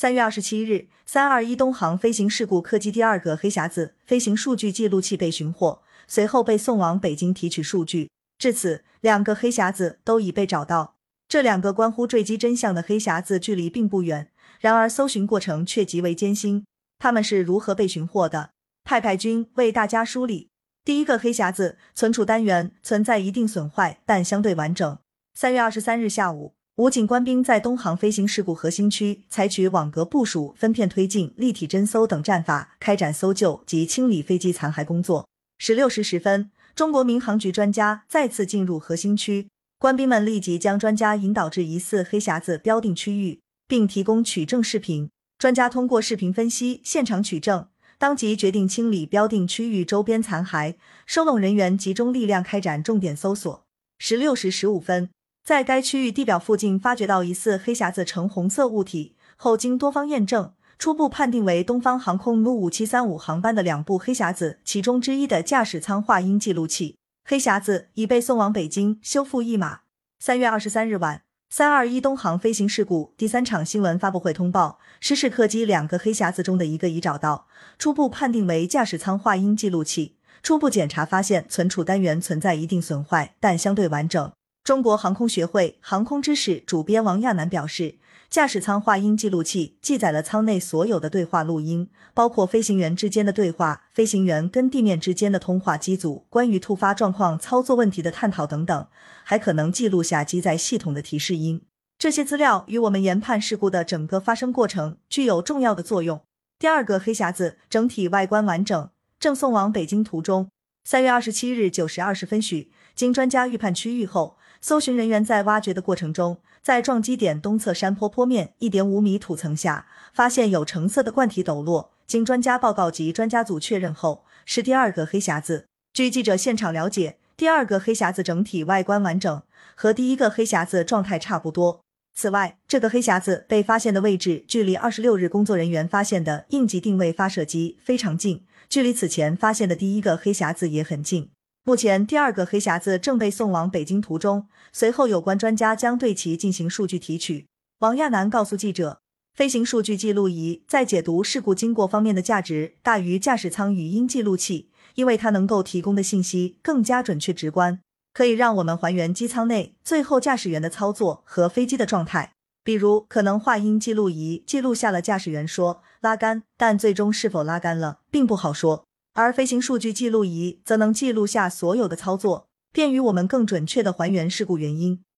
三月二十七日，三二一东航飞行事故客机第二个黑匣子飞行数据记录器被寻获，随后被送往北京提取数据。至此，两个黑匣子都已被找到。这两个关乎坠机真相的黑匣子距离并不远，然而搜寻过程却极为艰辛。他们是如何被寻获的？派派君为大家梳理。第一个黑匣子存储单元存在一定损坏，但相对完整。三月二十三日下午。武警官兵在东航飞行事故核心区采取网格部署、分片推进、立体侦搜等战法，开展搜救及清理飞机残骸工作。十六时十分，中国民航局专家再次进入核心区，官兵们立即将专家引导至疑似黑匣子标定区域，并提供取证视频。专家通过视频分析现场取证，当即决定清理标定区域周边残骸，收拢人员，集中力量开展重点搜索。十六时十五分。在该区域地表附近发掘到疑似黑匣子呈红色物体后，经多方验证，初步判定为东方航空 MU 五七三五航班的两部黑匣子其中之一的驾驶舱话音记录器。黑匣子已被送往北京修复一码。三月二十三日晚，三二一东航飞行事故第三场新闻发布会通报，失事客机两个黑匣子中的一个已找到，初步判定为驾驶舱话音记录器。初步检查发现存储单元存在一定损坏，但相对完整。中国航空学会航空知识主编王亚楠表示，驾驶舱话音记录器记载了舱内所有的对话录音，包括飞行员之间的对话、飞行员跟地面之间的通话机组关于突发状况、操作问题的探讨等等，还可能记录下机载系统的提示音。这些资料与我们研判事故的整个发生过程具有重要的作用。第二个黑匣子整体外观完整，正送往北京途中。三月二十七日九时二十分许，经专家预判区域后。搜寻人员在挖掘的过程中，在撞击点东侧山坡坡面一点五米土层下，发现有橙色的罐体抖落。经专家报告及专家组确认后，是第二个黑匣子。据记者现场了解，第二个黑匣子整体外观完整，和第一个黑匣子状态差不多。此外，这个黑匣子被发现的位置距离二十六日工作人员发现的应急定位发射机非常近，距离此前发现的第一个黑匣子也很近。目前，第二个黑匣子正被送往北京途中，随后有关专家将对其进行数据提取。王亚楠告诉记者，飞行数据记录仪在解读事故经过方面的价值大于驾驶舱语音记录器，因为它能够提供的信息更加准确直观，可以让我们还原机舱内最后驾驶员的操作和飞机的状态。比如，可能话音记录仪记录下了驾驶员说拉杆，但最终是否拉杆了，并不好说。而飞行数据记录仪则能记录下所有的操作，便于我们更准确的还原事故原因。